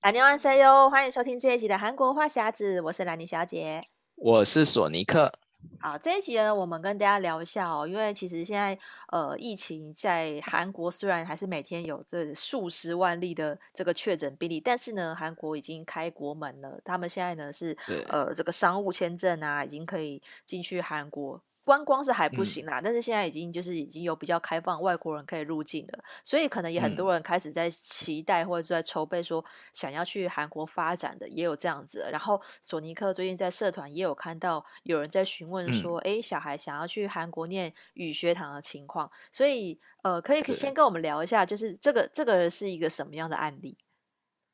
兰尼万岁哟！欢迎收听这一集的韩国话匣子，我是兰妮小姐，我是索尼克。好，这一集呢，我们跟大家聊一下哦，因为其实现在呃，疫情在韩国虽然还是每天有这数十万例的这个确诊病例，但是呢，韩国已经开国门了，他们现在呢是呃这个商务签证啊，已经可以进去韩国。观光是还不行啦，嗯，但是现在已经就是已经有比较开放，外国人可以入境了，所以可能也很多人开始在期待或者是在筹备，说想要去韩国发展的也有这样子。然后索尼克最近在社团也有看到有人在询问说，哎，嗯，小孩想要去韩国念语学堂的情况，所以呃，可以先跟我们聊一下，就是这个这个是一个什么样的案例？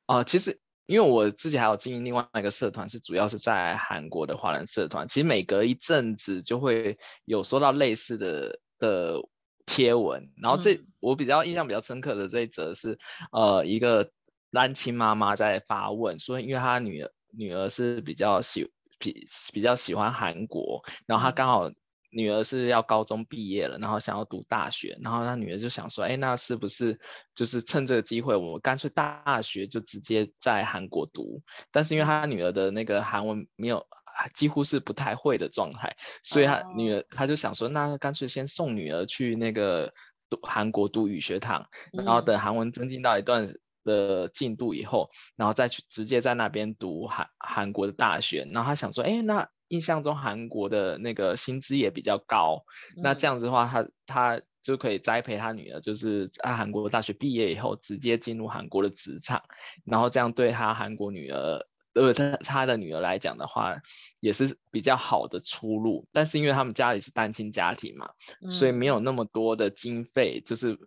啊，呃，其实。因为我自己还有经营另外一个社团，是主要是在韩国的华人社团。其实每隔一阵子就会有收到类似的的贴文，然后这、嗯、我比较印象比较深刻的这一则是，呃，一个单亲妈妈在发问说，因为她女儿女儿是比较喜比比较喜欢韩国，然后她刚好。女儿是要高中毕业了，然后想要读大学，然后他女儿就想说，哎，那是不是就是趁这个机会，我干脆大学就直接在韩国读？但是因为他女儿的那个韩文没有，几乎是不太会的状态，所以他女儿他就想说，那干脆先送女儿去那个读韩国读语学堂，然后等韩文增进到一段的进度以后，然后再去直接在那边读韩韩国的大学。然后他想说，哎，那。印象中韩国的那个薪资也比较高，嗯，那这样子的话，他他就可以栽培他女儿，就是在韩国大学毕业以后直接进入韩国的职场，然后这样对他韩国女儿，呃，他他的女儿来讲的话，也是比较好的出路。但是因为他们家里是单亲家庭嘛，嗯，所以没有那么多的经费，就是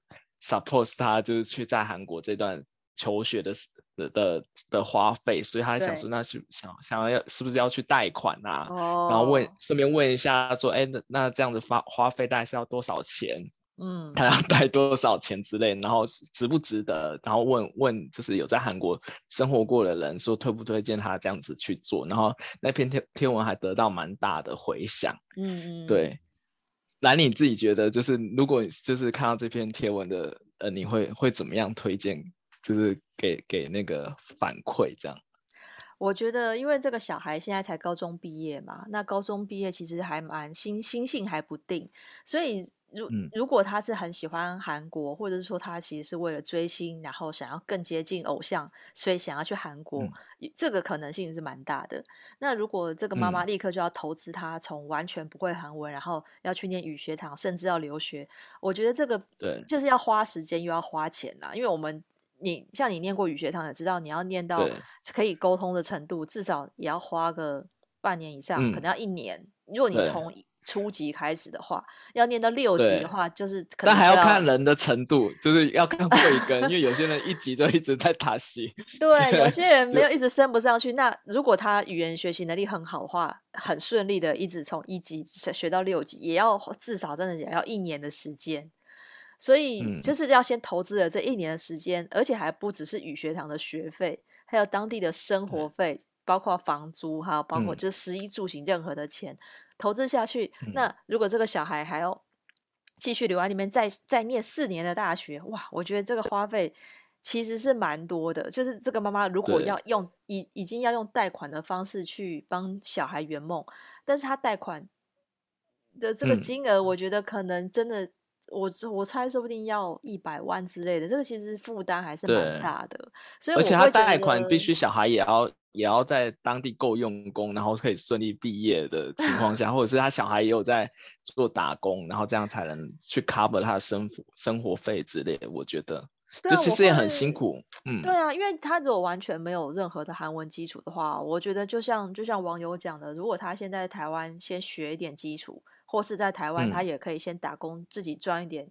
suppose 他就是去在韩国这段。求学的的的的花费，所以他想说，那是想想要是不是要去贷款啊？Oh. 然后问顺便问一下，说，哎，那那这样子花花费大概是要多少钱？嗯，他要贷多少钱之类，然后值不值得？然后问问，就是有在韩国生活过的人，说推不推荐他这样子去做？然后那篇贴贴文还得到蛮大的回响。嗯嗯，对。兰，你自己觉得，就是如果就是看到这篇贴文的，呃，你会会怎么样推荐？就是给给那个反馈这样，我觉得因为这个小孩现在才高中毕业嘛，那高中毕业其实还蛮心心性还不定，所以如如果他是很喜欢韩国，或者是说他其实是为了追星，然后想要更接近偶像，所以想要去韩国，嗯，这个可能性是蛮大的。那如果这个妈妈立刻就要投资他，从完全不会韩文，然后要去念语学堂，甚至要留学，我觉得这个对就是要花时间又要花钱啦，因为我们。你像你念过语学堂也，知道你要念到可以沟通的程度，至少也要花个半年以上，嗯、可能要一年。如果你从初级开始的话，要念到六级的话，就是可能。但还要看人的程度，就是要看慧根，因为有些人一级就一直在打戏。对，有些人没有一直升不上去。那如果他语言学习能力很好的话，很顺利的一直从一级学到六级，也要至少真的也要一年的时间。所以就是要先投资了这一年的时间，嗯，而且还不只是语学堂的学费，还有当地的生活费，包括房租，还有包括就食衣住行任何的钱，嗯，投资下去。那如果这个小孩还要继续留在里面，再再念四年的大学，哇，我觉得这个花费其实是蛮多的。就是这个妈妈如果要用已已经要用贷款的方式去帮小孩圆梦，但是他贷款的这个金额，我觉得可能真的。我我猜说不定要一百万之类的，这个其实负担还是蛮大的。所以，而且他贷款必须小孩也要也要在当地够用功，然后可以顺利毕业的情况下，或者是他小孩也有在做打工，然后这样才能去 cover 他的生活生活费之类的。我觉得，这其实也很辛苦。嗯，对啊，因为他如果完全没有任何的韩文基础的话，我觉得就像就像网友讲的，如果他现在台湾先学一点基础。或是在台湾，他也可以先打工，自己赚一点、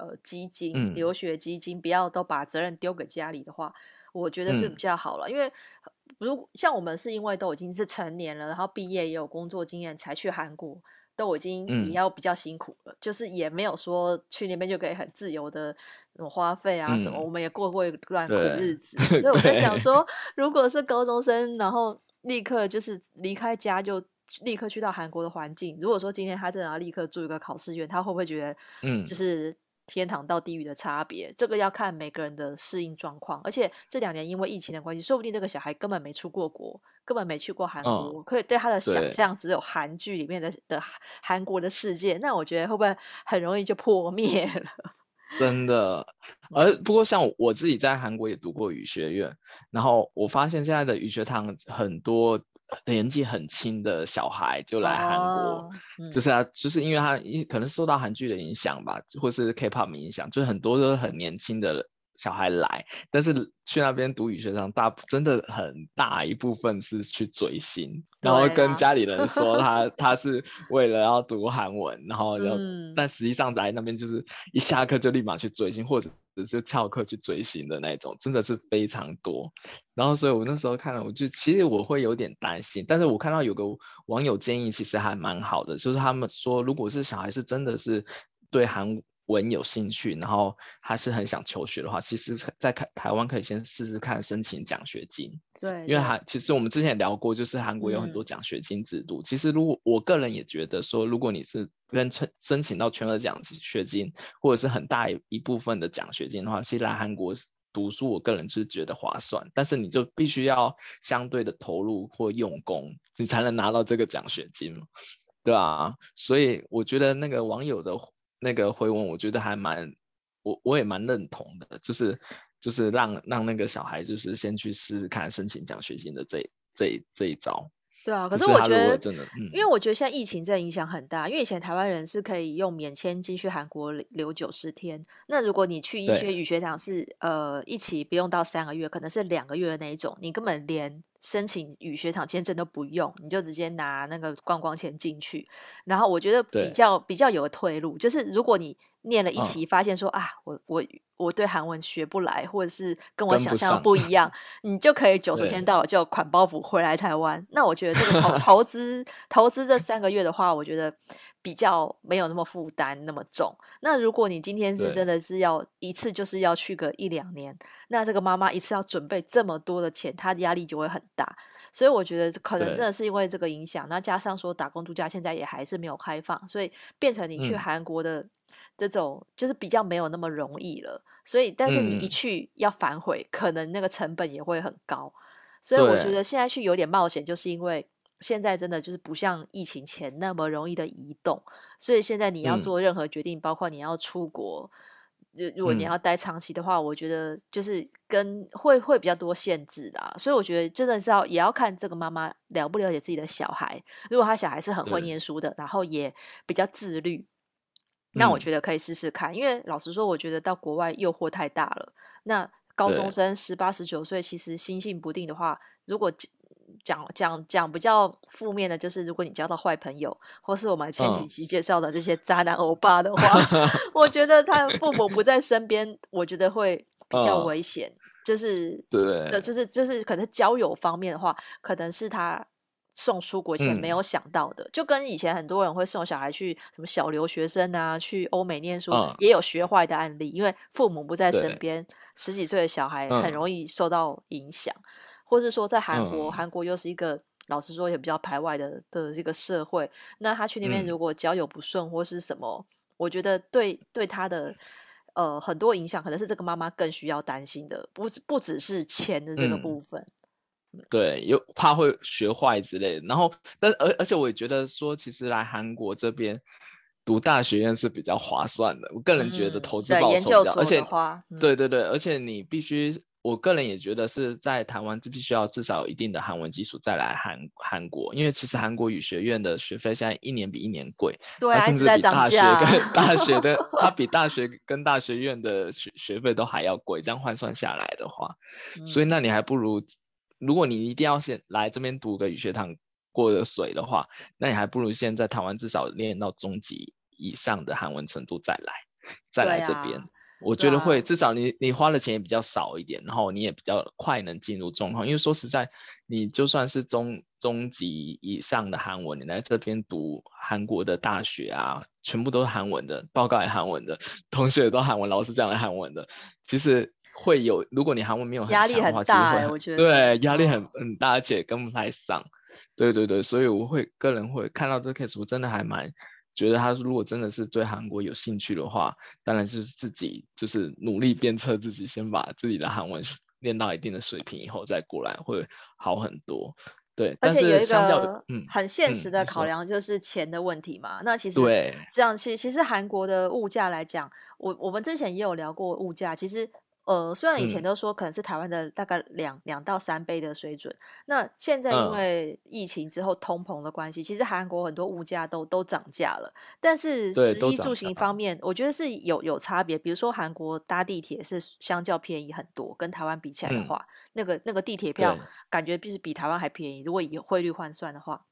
嗯、呃基金、嗯，留学基金，不要都把责任丢给家里的话，我觉得是比较好了。嗯、因为如像我们是因为都已经是成年了，然后毕业也有工作经验才去韩国，都已经也要比较辛苦了，嗯、就是也没有说去那边就可以很自由的花费啊什么、嗯，我们也过过一段苦日子。所以我在想 说，如果是高中生，然后立刻就是离开家就。立刻去到韩国的环境。如果说今天他真的要立刻住一个考试院，他会不会觉得，嗯，就是天堂到地狱的差别，这个要看每个人的适应状况。而且这两年因为疫情的关系，说不定这个小孩根本没出过国，根本没去过韩国，可以对他的想象只有韩剧里面的的韩国的世界。那我觉得会不会很容易就破灭了？真的，而不过像我自己在韩国也读过语学院，然后我发现现在的语学堂很多年纪很轻的小孩就来韩国，就是啊，就是因为他可能受到韩剧的影响吧，或是 K-pop 影响，就是很多都是很年轻的。小孩来，但是去那边读语学堂，大真的很大一部分是去追星，然后跟家里人说 他他是为了要读韩文，然后要，嗯、但实际上来那边就是一下课就立马去追星，或者只是翘课去追星的那种，真的是非常多。然后所以我那时候看了，我就其实我会有点担心，但是我看到有个网友建议，其实还蛮好的，就是他们说，如果是小孩是真的是对韩文有兴趣，然后还是很想求学的话，其实，在台台湾可以先试试看申请奖学金。对，因为韩其实我们之前也聊过，就是韩国有很多奖学金制度。嗯、其实，如果我个人也觉得说，如果你是跟申申请到全额奖学金，或者是很大一部分的奖学金的话，其实来韩国读书，我个人就是觉得划算。但是你就必须要相对的投入或用功，你才能拿到这个奖学金，对啊，所以我觉得那个网友的。那个回文我觉得还蛮，我我也蛮认同的，就是就是让让那个小孩就是先去试试看申请奖学金的这这这一招。对啊，可是我觉得真的，嗯，因为我觉得现在疫情真的影响很大，因为以前台湾人是可以用免签进去韩国留九十天，那如果你去一些语学堂是呃一起不用到三个月，可能是两个月的那一种，你根本连。申请与学场签证都不用，你就直接拿那个观光签进去。然后我觉得比较比较有退路，就是如果你念了一期，发现说、哦、啊，我我我对韩文学不来，或者是跟我想象的不一样，你就可以九十天到了就款包袱回来台湾。那我觉得这个投 投资投资这三个月的话，我觉得。比较没有那么负担那么重。那如果你今天是真的是要一次就是要去个一两年，那这个妈妈一次要准备这么多的钱，她的压力就会很大。所以我觉得可能真的是因为这个影响。那加上说打工度假现在也还是没有开放，所以变成你去韩国的这种就是比较没有那么容易了。所以但是你一去要反悔，可能那个成本也会很高。所以我觉得现在去有点冒险，就是因为。现在真的就是不像疫情前那么容易的移动，所以现在你要做任何决定，嗯、包括你要出国，就如果你要待长期的话，嗯、我觉得就是跟会会比较多限制啦。所以我觉得真的是要也要看这个妈妈了不了解自己的小孩。如果他小孩是很会念书的，然后也比较自律，那我觉得可以试试看。因为老实说，我觉得到国外诱惑太大了。那高中生十八十九岁，其实心性不定的话，如果讲讲讲比较负面的，就是如果你交到坏朋友，或是我们前几集介绍的这些渣男欧巴的话，哦、我觉得他父母不在身边，我觉得会比较危险。哦、就是对，就是就是可能交友方面的话，可能是他送出国前没有想到的。嗯、就跟以前很多人会送小孩去什么小留学生啊，去欧美念书，嗯、也有学坏的案例，因为父母不在身边，十几岁的小孩很容易受到影响。嗯或是说在韩国，韩、嗯、国又是一个老实说也比较排外的的这个社会，那他去那边如果交友不顺或是什么，嗯、我觉得对对他的呃很多影响，可能是这个妈妈更需要担心的，不是不只是钱的这个部分。嗯、对，又怕会学坏之类的。然后，但而而且我也觉得说，其实来韩国这边读大学院是比较划算的。我个人觉得投资报酬比较，而且对对对，而且你必须。我个人也觉得是在台湾，就必须要至少有一定的韩文基础再来韩韩国，因为其实韩国语学院的学费现在一年比一年贵，对，它甚至比大学跟 大学的，它比大学跟大学院的学学费都还要贵，这样换算下来的话，嗯、所以那你还不如，如果你一定要先来这边读个语学堂过个水的话，那你还不如先在台湾至少练到中级以上的韩文程度再来，再来这边。我觉得会，至少你你花的钱也比较少一点，然后你也比较快能进入状况。因为说实在，你就算是中中级以上的韩文，你来这边读韩国的大学啊，全部都是韩文的，报告也韩文的，同学也都韩文，老师讲的韩文的，其实会有，如果你韩文没有很强的话，压力很大，欸，我觉得对，压力很很大，而且跟不太上。对对对，所以我会个人会看到这个 case，我真的还蛮。觉得他如果真的是对韩国有兴趣的话，当然就是自己就是努力鞭策自己，先把自己的韩文 练到一定的水平以后再过来会好很多。对，而且有一个嗯很现实的考量就是钱的问题嘛。嗯、那其实这样，其其实韩国的物价来讲，我我们之前也有聊过物价，其实。呃，虽然以前都说可能是台湾的大概两两、嗯、到三倍的水准，那现在因为疫情之后通膨的关系，嗯、其实韩国很多物价都都涨价了。但是食衣住行方面，我觉得是有有差别。比如说韩国搭地铁是相较便宜很多，跟台湾比起来的话，嗯、那个那个地铁票感觉比是比台湾还便宜。如果以汇率换算的话，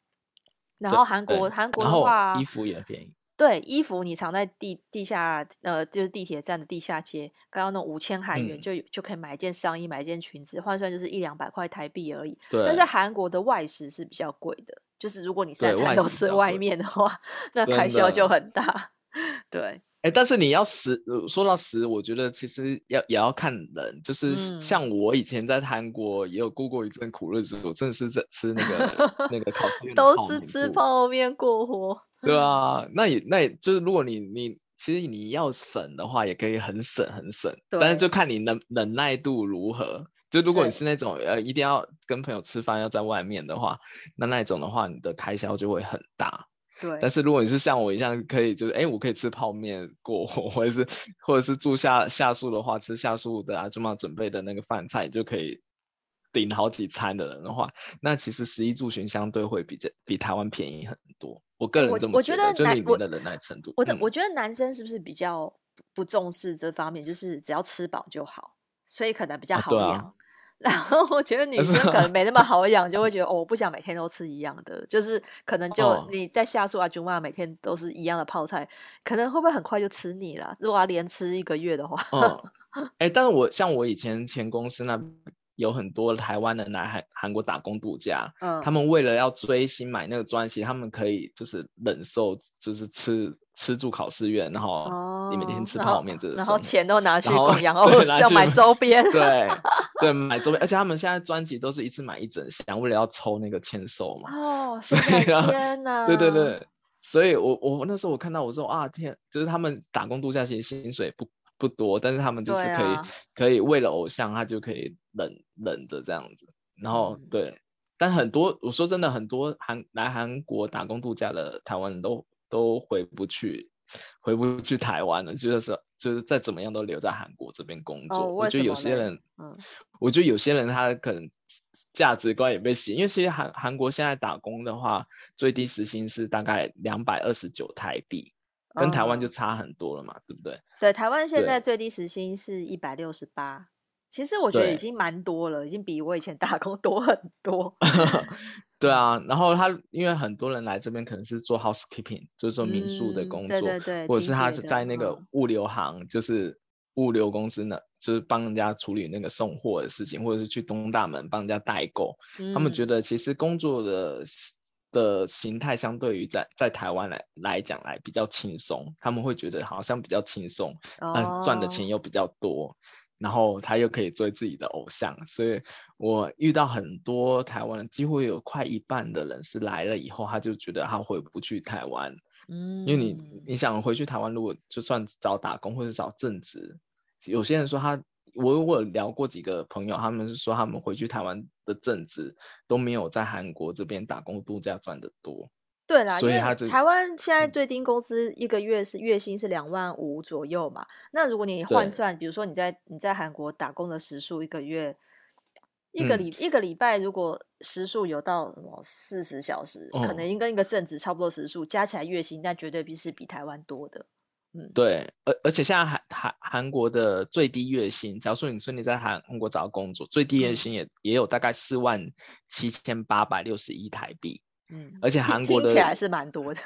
然后韩国韩国的话，衣服也便宜。对，衣服你藏在地地下，呃，就是地铁站的地下街，刚刚那五千韩元就、嗯、就可以买一件上衣，买一件裙子，换算就是一两百块台币而已。对。但是韩国的外食是比较贵的，就是如果你三餐都吃外面的话，那开销就很大。对。哎，但是你要食，说到食，我觉得其实要也要看人，就是像我以前在韩国也有过过一阵苦日子，我真的是在吃那个那个考试都是吃泡面过活。对啊，那也那也就是如果你你其实你要省的话，也可以很省很省，但是就看你能忍耐度如何。就如果你是那种呃一定要跟朋友吃饭要在外面的话，那那种的话你的开销就会很大。对。但是如果你是像我一样可以就是哎我可以吃泡面过活，或者是或者是住下下宿的话，吃下宿的阿祖妈准备的那个饭菜就可以顶好几餐的人的话，那其实十一住行相对会比这比台湾便宜很多。我个人这么觉得，我觉得就你们的忍耐程度。我我觉得男生是不是比较不重视这方面？就是只要吃饱就好，所以可能比较好养。然后我觉得女生可能没那么好养，就会觉得 哦，我不想每天都吃一样的，就是可能就你在下宿啊，舅妈每天都是一样的泡菜，可能会不会很快就吃腻了？如果要连吃一个月的话，哎、但是我像我以前前公司那。有很多台湾人来韩韩国打工度假，嗯，他们为了要追星买那个专辑，他们可以就是忍受，就是吃吃住考试院，然后你每天吃泡面，这个然后钱都拿去供养，然 后要买周 边，对对，买周边，而且他们现在专辑都是一次买一整箱，为了要抽那个签售嘛。哦，所以天哪！对对对，所以我我那时候我看到我说啊天，就是他们打工度假其实薪水不。不多，但是他们就是可以、啊、可以为了偶像，他就可以忍忍着这样子。然后、嗯、对，但很多我说真的，很多韩来韩国打工度假的台湾人都都回不去，回不去台湾了，就是就是再怎么样都留在韩国这边工作。哦、我觉得有些人，嗯，我觉得有些人他可能价值观也被洗，因为其实韩韩国现在打工的话，最低时薪是大概两百二十九台币。跟台湾就差很多了嘛，嗯、对不对？对，台湾现在最低时薪是一百六十八，其实我觉得已经蛮多了，已经比我以前打工多很多。对啊，然后他因为很多人来这边可能是做 housekeeping，就是做民宿的工作，嗯、对对对，或者是他是在那个物流行，嗯、就是物流公司呢，就是帮人家处理那个送货的事情，或者是去东大门帮人家代购。嗯、他们觉得其实工作的。的形态相对于在在台湾来来讲来比较轻松，他们会觉得好像比较轻松，嗯、呃，赚的钱又比较多，然后他又可以追自己的偶像，所以我遇到很多台湾，几乎有快一半的人是来了以后，他就觉得他回不去台湾，嗯，因为你你想回去台湾，如果就算找打工或者找正职，有些人说他。我我有聊过几个朋友，他们是说他们回去台湾的正职都没有在韩国这边打工度假赚得多。对啦，所以他台湾现在最低工资一个月是月薪是两万五左右嘛。嗯、那如果你换算，比如说你在你在韩国打工的时数，一个月一个礼、嗯、一个礼拜，如果时数有到什么四十小时，哦、可能应跟一个正职差不多时数，加起来月薪那绝对比是比台湾多的。嗯对，而而且现在韩韩韩国的最低月薪，假如说你说你在韩韩国找到工作，最低月薪也、嗯、也有大概四万七千八百六十一台币。嗯，而且韩国的听起来是蛮多的。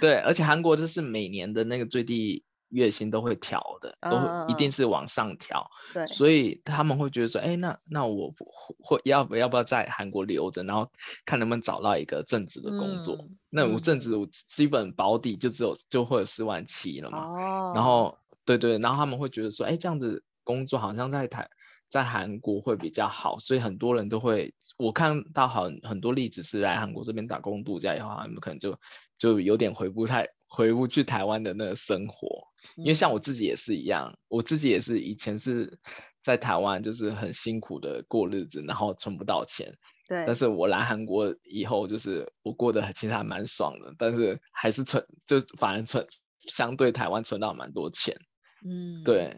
对，而且韩国就是每年的那个最低。月薪都会调的，都会一定是往上调。对，所以他们会觉得说，哎，那那我会要不要不要在韩国留着，然后看能不能找到一个正职的工作。嗯、那我正职我基本保底就只有就会有四万七了嘛。哦。然后对对，然后他们会觉得说，哎，这样子工作好像在台在韩国会比较好，所以很多人都会，我看到很很多例子是来韩国这边打工度假以后，他们可能就就有点回不太回不去台湾的那个生活。因为像我自己也是一样，我自己也是以前是在台湾，就是很辛苦的过日子，然后存不到钱。对。但是我来韩国以后，就是我过得其实还蛮爽的，但是还是存，就反而存相对台湾存到蛮多钱。嗯。对。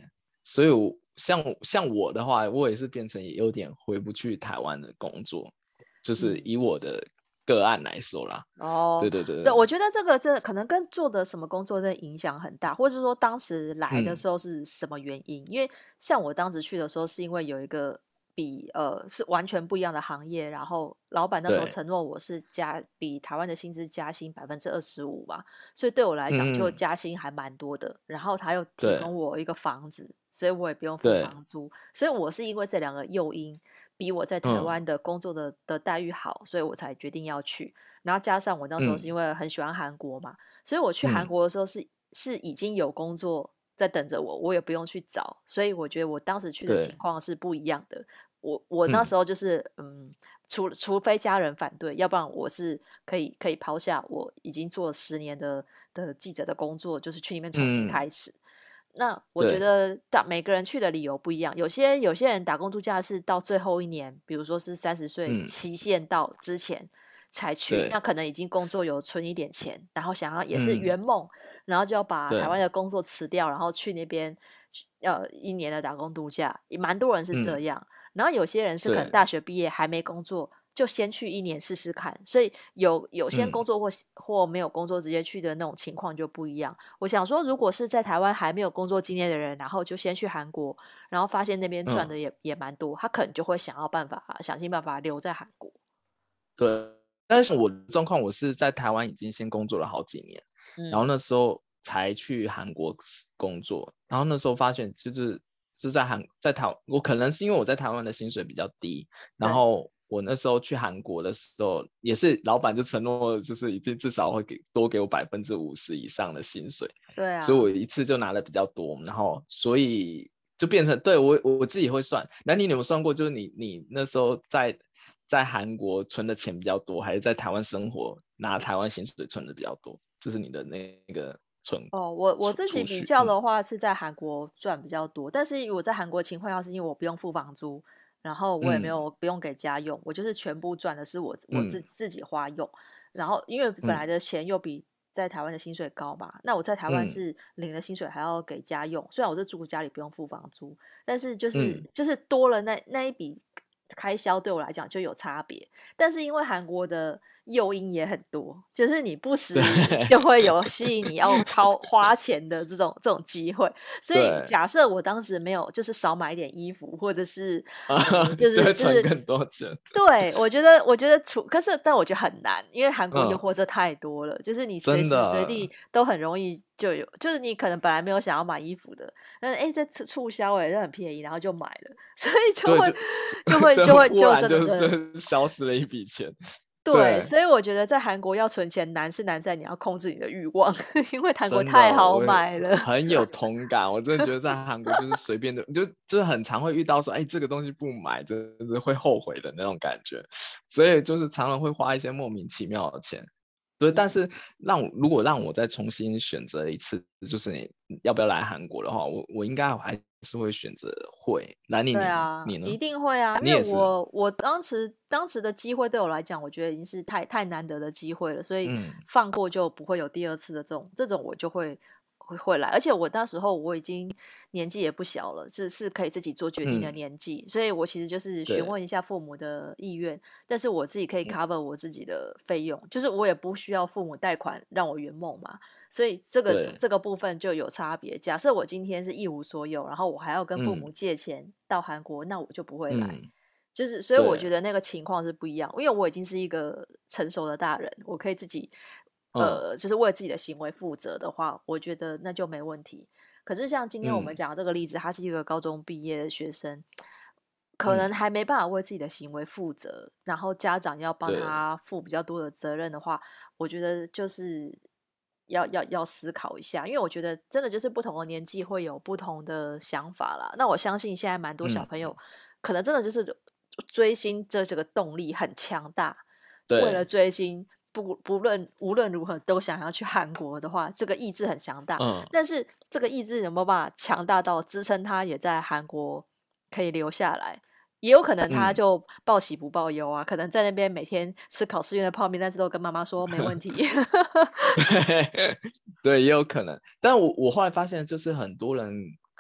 所以我，像像我的话，我也是变成有点回不去台湾的工作，就是以我的。个案来说啦，哦，对对对，对，我觉得这个这可能跟做的什么工作的影响很大，或者是说当时来的时候是什么原因？嗯、因为像我当时去的时候，是因为有一个比呃是完全不一样的行业，然后老板那时候承诺我是加比台湾的薪资加薪百分之二十五嘛，所以对我来讲就加薪还蛮多的。嗯、然后他又提供我一个房子，所以我也不用付房租，所以我是因为这两个诱因。比我在台湾的工作的、嗯、的待遇好，所以我才决定要去。然后加上我那时候是因为很喜欢韩国嘛，嗯、所以我去韩国的时候是、嗯、是已经有工作在等着我，我也不用去找。所以我觉得我当时去的情况是不一样的。我我那时候就是嗯，嗯，除除非家人反对，要不然我是可以可以抛下我已经做了十年的的记者的工作，就是去里面重新开始。嗯那我觉得打每个人去的理由不一样，有些有些人打工度假是到最后一年，比如说是三十岁期限到之前才去，嗯，那可能已经工作有存一点钱，然后想要也是圆梦，嗯，然后就要把台湾的工作辞掉，然后去那边要一年的打工度假，也蛮多人是这样，嗯。然后有些人是可能大学毕业还没工作。就先去一年试试看，所以有有些工作或、嗯、或没有工作直接去的那种情况就不一样。我想说，如果是在台湾还没有工作经验的人，然后就先去韩国，然后发现那边赚的也、嗯、也蛮多，他可能就会想要办法想尽办法留在韩国。对，但是我的状况，我是在台湾已经先工作了好几年，嗯、然后那时候才去韩国工作，然后那时候发现就是是在韩在台，我可能是因为我在台湾的薪水比较低，然后。我那时候去韩国的时候，也是老板就承诺，就是已经至少会给多给我百分之五十以上的薪水。对啊，所以我一次就拿的比较多，然后所以就变成对我我自己会算。那你有没有算过，就是你你那时候在在韩国存的钱比较多，还是在台湾生活拿台湾薪水存的比较多？这是你的那个存哦，我我自己比较的话是在韩国赚比较多，嗯、但是我在韩国情况下是因为我不用付房租。然后我也没有不用给家用，嗯、我就是全部赚的是我我自自己花用、嗯。然后因为本来的钱又比在台湾的薪水高嘛，嗯、那我在台湾是领了薪水还要给家用。嗯、虽然我是住家里不用付房租，但是就是、嗯、就是多了那那一笔开销对我来讲就有差别。但是因为韩国的。诱因也很多，就是你不时就会有吸引你要 掏花钱的这种这种机会。所以假设我当时没有，就是少买一点衣服，或者是、嗯、就 是就是更多钱。对，我觉得我觉得处，可是但我觉得很难，因为韩国诱惑这太多了、嗯，就是你随时随地都很容易就有，就是你可能本来没有想要买衣服的，但是哎这促销哎这很便宜，然后就买了，所以就会就，就会就会就真的是消失了一笔钱。对，所以我觉得在韩国要存钱难是难在你要控制你的欲望，因为韩国太好买了。很有 同感，我真的觉得在韩国就是随便的，就就是很常会遇到说，哎，这个东西不买真的是会后悔的那种感觉，所以就是常常会花一些莫名其妙的钱。对，但是让我如果让我再重新选择一次，就是你要不要来韩国的话，我我应该还。是会选择会，那你对啊，你呢？一定会啊，因为我我当时当时的机会对我来讲，我觉得已经是太太难得的机会了，所以放过就不会有第二次的这种、嗯、这种我就会会会来，而且我那时候我已经年纪也不小了，是是可以自己做决定的年纪、嗯，所以我其实就是询问一下父母的意愿，但是我自己可以 cover 我自己的费用、嗯，就是我也不需要父母贷款让我圆梦嘛。所以这个这个部分就有差别。假设我今天是一无所有，然后我还要跟父母借钱到韩国，嗯、那我就不会来。嗯、就是所以我觉得那个情况是不一样，因为我已经是一个成熟的大人，我可以自己呃，就是为自己的行为负责的话，我觉得那就没问题。可是像今天我们讲的这个例子，他是一个高中毕业的学生，可能还没办法为自己的行为负责，然后家长要帮他负比较多的责任的话，我觉得就是。要要要思考一下，因为我觉得真的就是不同的年纪会有不同的想法啦。那我相信现在蛮多小朋友，可能真的就是追星这这个动力很强大，为了追星不不论无论如何都想要去韩国的话，这个意志很强大。嗯，但是这个意志有没有办法强大到支撑他也在韩国可以留下来？也有可能他就报喜不报忧啊，嗯、可能在那边每天吃考试院的泡面，但是都跟妈妈说没问题。对，对，也有可能。但我我后来发现，就是很多人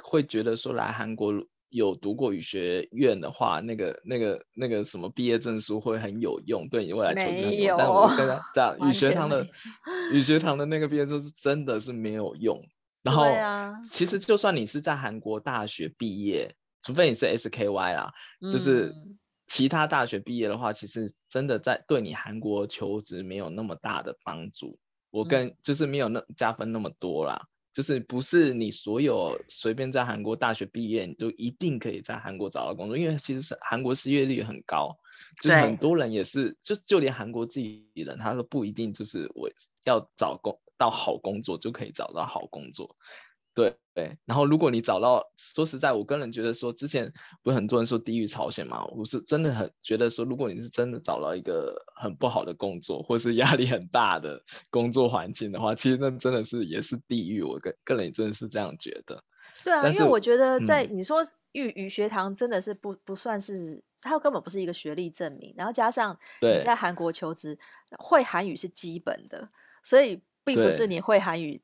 会觉得说来韩国。有读过语学院的话，那个、那个、那个什么毕业证书会很有用，对你未来求职很有用。但我跟他讲，语学堂的语学堂的那个毕业证书真的是没有用。然后，其实就算你是在韩国大学毕业，除非你是 SKY 啦，就是其他大学毕业的话，其实真的在对你韩国求职没有那么大的帮助。我跟就是没有那加分那么多啦。就是不是你所有随便在韩国大学毕业，你就一定可以在韩国找到工作，因为其实是韩国失业率很高，就是很多人也是，就就连韩国自己人，他都不一定就是我要找工到好工作就可以找到好工作。对对，然后如果你找到，说实在，我个人觉得说，之前不是很多人说地狱朝鲜嘛，我是真的很觉得说，如果你是真的找到一个很不好的工作，或是压力很大的工作环境的话，其实那真的是也是地狱。我个个人也真的是这样觉得。对啊，因为我觉得在、嗯、你说语语学堂真的是不不算是，它根本不是一个学历证明，然后加上你在韩国求职，会韩语是基本的，所以并不是你会韩语。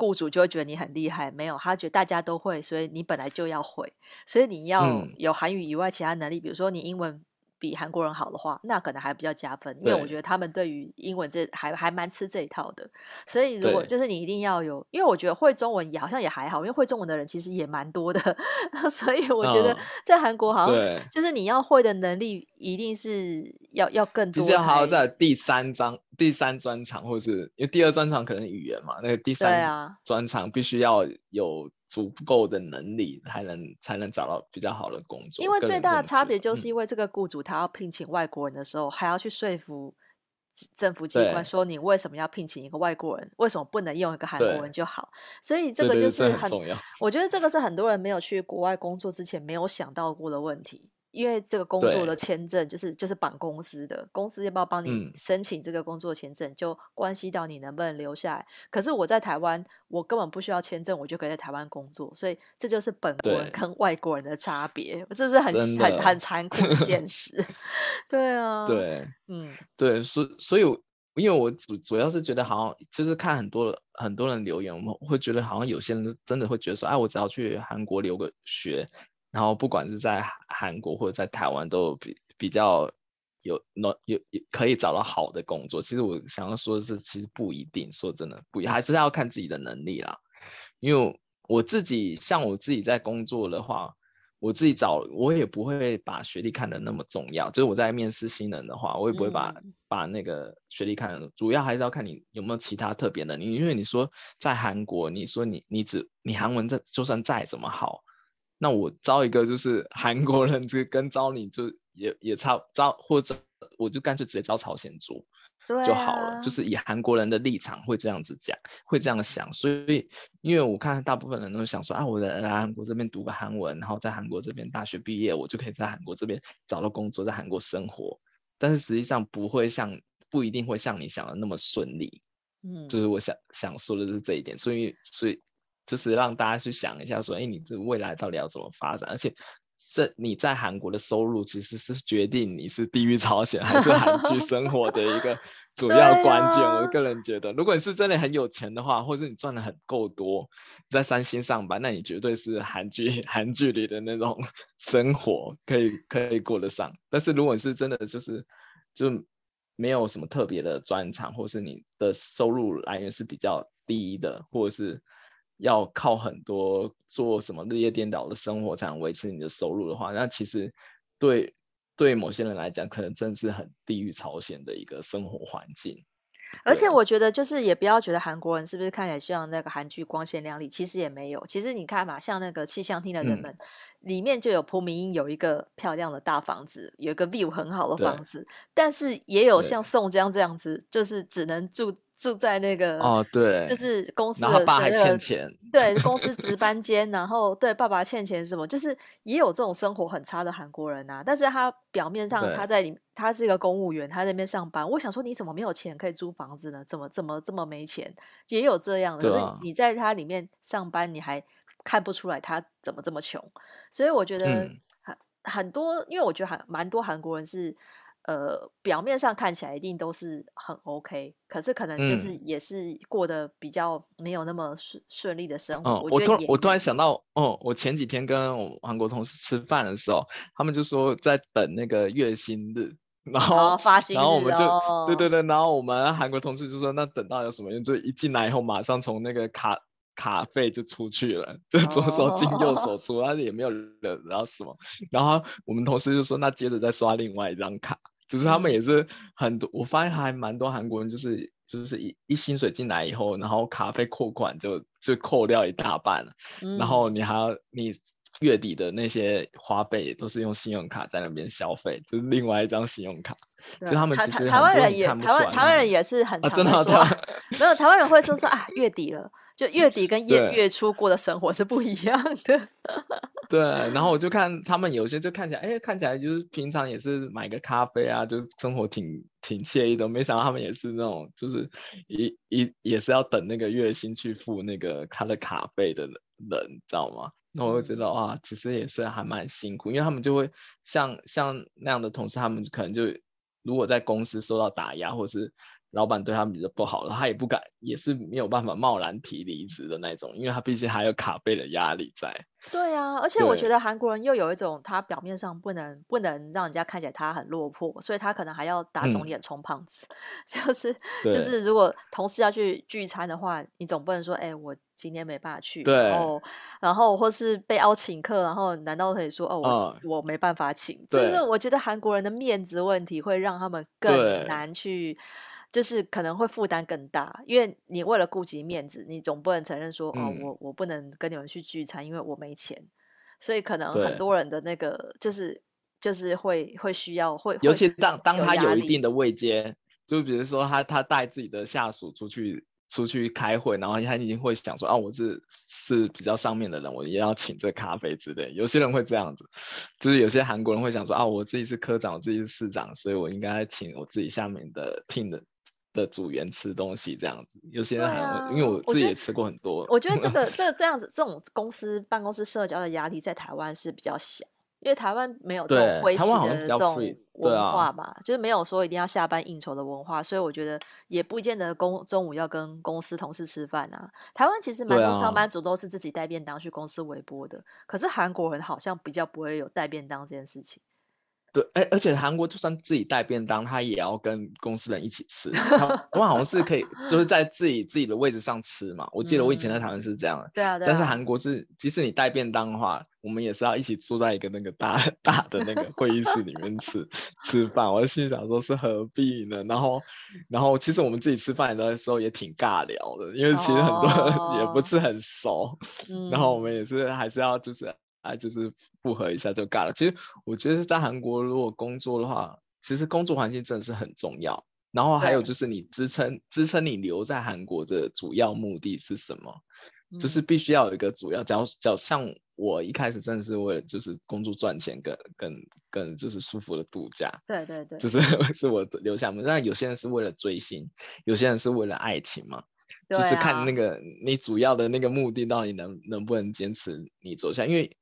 雇主就会觉得你很厉害，没有，他觉得大家都会，所以你本来就要会，所以你要有韩语以外其他能力，嗯、比如说你英文。比韩国人好的话，那可能还比较加分，因为我觉得他们对于英文这还还蛮吃这一套的。所以如果就是你一定要有，因为我觉得会中文也好像也还好，因为会中文的人其实也蛮多的。所以我觉得在韩国好像就是你要会的能力一定是要要更多。比较好在第三章第三专场，或者是因为第二专场可能语言嘛，那个第三专场必须要有。足够的能力才能才能找到比较好的工作。因为最大的差别就是因为这个雇主他要聘请外国人的时候，嗯、还要去说服政府机关说，你为什么要聘请一个外国人？为什么不能用一个韩国人就好？所以这个就是很，很重要。我觉得这个是很多人没有去国外工作之前没有想到过的问题。因为这个工作的签证就是就是绑公司的，公司要不要帮你申请这个工作签证，嗯、就关系到你能不能留下来。可是我在台湾，我根本不需要签证，我就可以在台湾工作，所以这就是本国人跟外国人的差别，这是很很很残酷的现 实。对啊，对，嗯，对，所所以，因为我主主要是觉得，好像就是看很多很多人留言，我们会觉得好像有些人真的会觉得说，哎，我只要去韩国留个学。然后不管是在韩国或者在台湾，都比比较有能有有可以找到好的工作。其实我想要说的是，其实不一定。说真的，不还是要看自己的能力啦。因为我自己像我自己在工作的话，我自己找我也不会把学历看得那么重要。就是我在面试新人的话，我也不会把、嗯、把那个学历看得，主要还是要看你有没有其他特别能力。因为你说在韩国，你说你你只你韩文这就算再怎么好。那我招一个就是韩国人，就跟招你就也也差招，或者我就干脆直接招朝鲜族就好了。啊、就是以韩国人的立场会这样子讲，会这样想。所以，因为我看大部分人都想说啊，我来来韩国这边读个韩文，然后在韩国这边大学毕业，我就可以在韩国这边找到工作，在韩国生活。但是实际上不会像，不一定会像你想的那么顺利。嗯，就是我想想说的是这一点。所以，所以。就是让大家去想一下，说，哎，你这未来到底要怎么发展？而且，这你在韩国的收入其实是决定你是地狱朝鲜还是韩剧 生活的一个主要关键。我个人觉得，如果你是真的很有钱的话，或者你赚的很够多，在三星上班，那你绝对是韩剧 韩剧里的那种生活可以可以过得上。但是如果你是真的就是就没有什么特别的专长，或是你的收入来源是比较低的，或者是要靠很多做什么日夜颠倒的生活才能维持你的收入的话，那其实对对某些人来讲，可能真是很地狱朝鲜的一个生活环境。而且我觉得，就是也不要觉得韩国人是不是看起来像那个韩剧光鲜亮丽，其实也没有。其实你看嘛，像那个气象厅的人们，嗯、里面就有朴明英有一个漂亮的大房子，有一个 view 很好的房子，但是也有像宋江这样子，就是只能住。住在那个哦，对，就是公司的、然后他爸还欠钱，对，公司值班 间，然后对爸爸欠钱什么，就是也有这种生活很差的韩国人啊。但是他表面上他在里，他是一个公务员，他在那边上班。我想说，你怎么没有钱可以租房子呢？怎么怎么这么没钱？也有这样的，就是你在他里面上班，你还看不出来他怎么这么穷。所以我觉得很很多，因为我觉得还蛮多韩国人是。呃，表面上看起来一定都是很 OK，可是可能就是也是过得比较没有那么顺顺利的生活。嗯、我突我突然想到，哦，我前几天跟我韩国同事吃饭的时候，他们就说在等那个月薪日，然后、哦、发薪日，然后我们就、哦、对对对，然后我们韩国同事就说，那等到有什么用？就一进来以后，马上从那个卡卡费就出去了，就左手进右手出，但是、也没有人，然后什么，然后我们同事就说，那接着再刷另外一张卡。就是他们也是很多，我发现还蛮多韩国人，就是就是一一薪水进来以后，然后卡费扣款就就扣掉一大半了，嗯、然后你还要你月底的那些花费也都是用信用卡在那边消费，就是另外一张信用卡。就他们其实台湾人也台湾台湾人也是很常说，啊、没有台湾人会说说啊月底了，就月底跟月月初过的生活是不一样的。对，然后我就看他们有些就看起来，哎，看起来就是平常也是买个咖啡啊，就是生活挺挺惬意的。没想到他们也是那种，就是一一也是要等那个月薪去付那个他的卡费的人，你知道吗？那我就觉得哇，其实也是还蛮辛苦，因为他们就会像像那样的同事，他们可能就如果在公司受到打压，或是。老板对他们比较不好了，他也不敢，也是没有办法贸然提离职的那种，因为他毕竟还有卡背的压力在。对啊，而且我觉得韩国人又有一种，他表面上不能不能让人家看起来他很落魄，所以他可能还要打肿脸充胖子。嗯、就是就是，如果同事要去聚餐的话，你总不能说，哎、欸，我今天没办法去，对然后然后或是被邀请客，然后难道可以说，哦，我、嗯、我没办法请？这个我觉得韩国人的面子问题会让他们更难去。就是可能会负担更大，因为你为了顾及面子，你总不能承认说、嗯、哦，我我不能跟你们去聚餐，因为我没钱，所以可能很多人的那个就是就是会会需要会，尤其当当他有一定的位阶，就比如说他他带自己的下属出去出去开会，然后他已经会想说啊，我是是比较上面的人，我也要请这咖啡之类。有些人会这样子，就是有些韩国人会想说啊，我自己是科长，我自己是市长，所以我应该请我自己下面的 team 的。的组员吃东西这样子，有些人还因为我自己也吃过很多。我觉得，这个 这个这样子，这种公司办公室社交的压力在台湾是比较小，因为台湾没有这种诙谐的这种文化嘛，啊、就是没有说一定要下班应酬的文化，所以我觉得也不见得公中午要跟公司同事吃饭啊。台湾其实蛮多上班族都是自己带便当去公司微波的，啊、可是韩国人好像比较不会有带便当这件事情。对，而而且韩国就算自己带便当，他也要跟公司人一起吃。他 们好像是可以，就是在自己自己的位置上吃嘛。我记得我以前在台湾是这样的。对啊，对。但是韩国是，即使你带便当的话，我们也是要一起坐在一个那个大 大的那个会议室里面吃吃饭。我就心想说，是何必呢？然后，然后其实我们自己吃饭的时候也挺尬聊的，因为其实很多人 也不是很熟。哦、然后我们也是还是要就是。啊，就是复合一下就尬了。其实我觉得在韩国如果工作的话，其实工作环境真的是很重要。然后还有就是你支撑支撑你留在韩国的主要目的是什么？嗯、就是必须要有一个主要，假如假如像我一开始真的是为了就是工作赚钱跟跟跟就是舒服的度假。对对对，就是 是我留下嘛。那有些人是为了追星，有些人是为了爱情嘛。就是看那个你主要的那个目的到底能能不能坚持你走下，因为。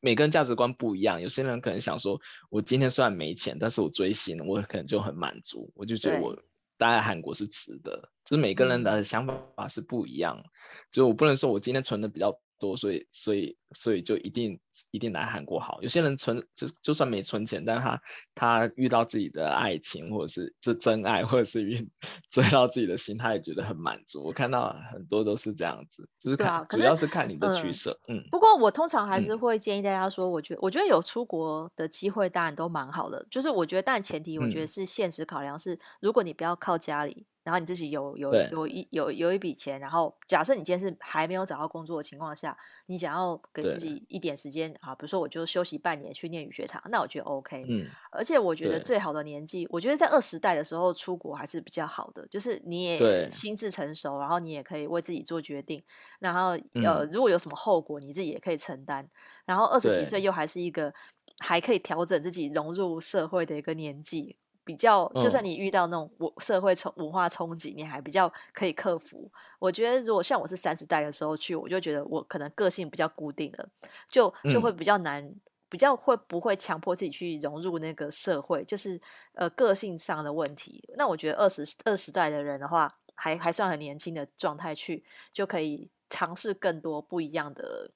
每个人价值观不一样，有些人可能想说，我今天虽然没钱，但是我追星，我可能就很满足，我就觉得我待在韩国是值得。就是每个人的想法是不一样，嗯、就我不能说我今天存的比较多，所以所以所以就一定一定来韩国好。有些人存就就算没存钱，但是他他遇到自己的爱情，或者是这真爱，或者是遇 追到自己的心，他也觉得很满足。我看到很多都是这样子，就是看、啊、主要是看你的取舍。嗯，不过我通常还是会建议大家说，我觉我觉得有出国的机会当然都蛮好的，就是我觉得但前提我觉得是现实考量是，嗯、如果你不要靠家里。然后你自己有有有一有有一笔钱，然后假设你今天是还没有找到工作的情况下，你想要给自己一点时间间啊，比如说我就休息半年去念语学堂，那我觉得 OK。嗯，而且我觉得最好的年纪，我觉得在二十代的时候出国还是比较好的，就是你也心智成熟，然后你也可以为自己做决定，然后呃，如果有什么后果，你自己也可以承担。然后二十几岁又还是一个还可以调整自己融入社会的一个年纪。比较，就算你遇到那种文社会冲文化冲击，你还比较可以克服。我觉得，如果像我是三十代的时候去，我就觉得我可能个性比较固定了，就就会比较难，嗯、比较会不会强迫自己去融入那个社会，就是呃个性上的问题。那我觉得二十二十代的人的话，还还算很年轻的状态去，就可以尝试更多不一样的，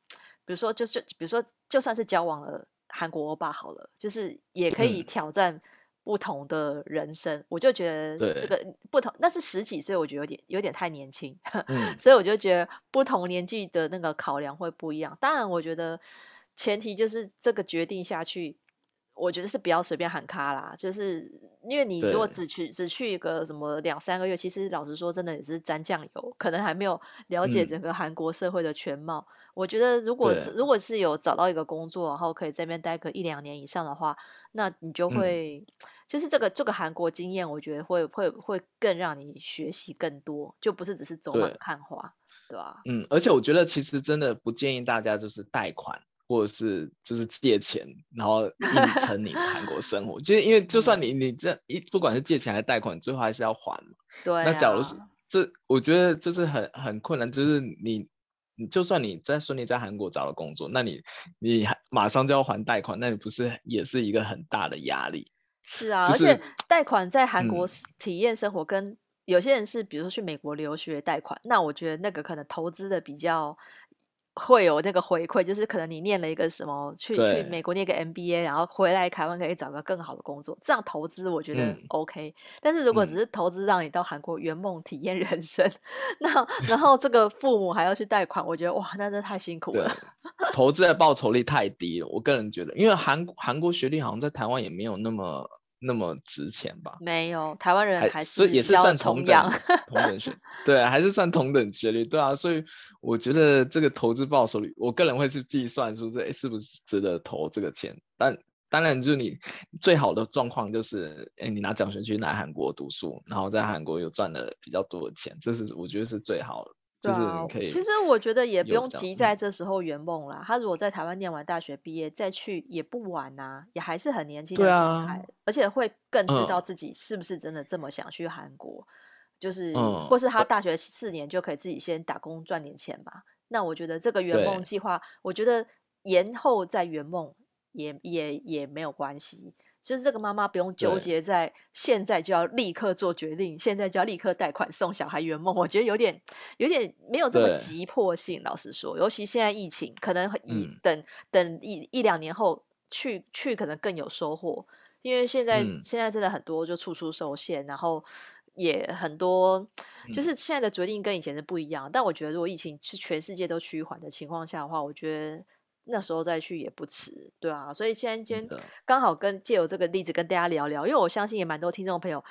比如说就是比如说就算是交往了韩国欧巴好了，就是也可以挑战。嗯不同的人生，我就觉得这个不同，那是十几岁，我觉得有点有点太年轻，嗯、所以我就觉得不同年纪的那个考量会不一样。当然，我觉得前提就是这个决定下去，我觉得是不要随便喊卡啦。就是因为你如果只去只去一个什么两三个月，其实老实说，真的也是沾酱油，可能还没有了解整个韩国社会的全貌。嗯、我觉得如果如果是有找到一个工作，然后可以在那边待个一两年以上的话。那你就会，嗯、就是这个这个韩国经验，我觉得会会会更让你学习更多，就不是只是走马看花，对吧？啊、嗯，而且我觉得其实真的不建议大家就是贷款或者是就是借钱，然后硬撑你的韩国 生活，就是因为就算你你这一不管是借钱还是贷款，最后还是要还嘛。对、啊。那假如是这，我觉得就是很很困难，就是你。就算你在顺利在韩国找了工作，那你你马上就要还贷款，那你不是也是一个很大的压力？是啊，就是、而且贷款在韩国体验生活，跟有些人是比如说去美国留学贷款，那我觉得那个可能投资的比较。会有那个回馈，就是可能你念了一个什么，去去美国念个 MBA，然后回来台湾可以找个更好的工作，这样投资我觉得 OK。嗯、但是如果只是投资让你到韩国圆梦体验人生，嗯、那然后这个父母还要去贷款，我觉得哇，那真的太辛苦了。投资的报酬率太低了，我个人觉得，因为韩韩国学历好像在台湾也没有那么。那么值钱吧？没有，台湾人还是所以也是算同等同等学，对，还是算同等学历，对啊，所以我觉得这个投资报酬率，我个人会去计算说这是不是值得投这个钱。但当然，就是你最好的状况就是，哎，你拿奖学金来韩国读书，然后在韩国又赚了比较多的钱，这是我觉得是最好的。就是可以。其实我觉得也不用急在这时候圆梦啦。他如果在台湾念完大学毕业再去也不晚呐，也还是很年轻的状态，而且会更知道自己是不是真的这么想去韩国。就是，或是他大学四年就可以自己先打工赚点钱嘛。那我觉得这个圆梦计划，我觉得延后再圆梦也也也没有关系。就是这个妈妈不用纠结在现在就要立刻做决定，现在就要立刻贷款送小孩圆梦，我觉得有点有点没有这么急迫性。老实说，尤其现在疫情，可能以等、嗯、等一一两年后去去，可能更有收获。因为现在、嗯、现在真的很多就处处受限，然后也很多就是现在的决定跟以前是不一样。嗯、但我觉得，如果疫情是全世界都趋缓的情况下的话，我觉得。那时候再去也不迟，对啊，所以今天今天刚好跟借由这个例子跟大家聊聊，因为我相信也蛮多听众朋友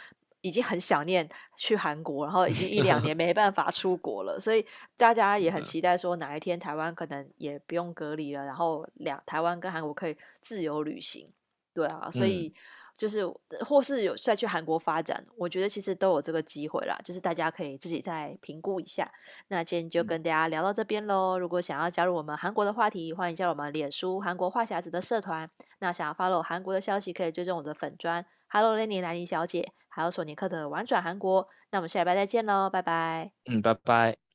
已经很想念去韩国，然后已经一两年 没办法出国了，所以大家也很期待说哪一天台湾可能也不用隔离了，然后两台湾跟韩国可以自由旅行，对啊，所以。嗯就是，或是有再去韩国发展，我觉得其实都有这个机会啦。就是大家可以自己再评估一下。那今天就跟大家聊到这边喽。嗯、如果想要加入我们韩国的话题，欢迎加入我们脸书韩国话匣子的社团。那想要 follow 韩国的消息，可以追踪我的粉专 Hello Lenny 兰妮小姐，还有索尼克的玩转韩国。那我们下礼拜再见喽，拜拜。嗯，拜拜。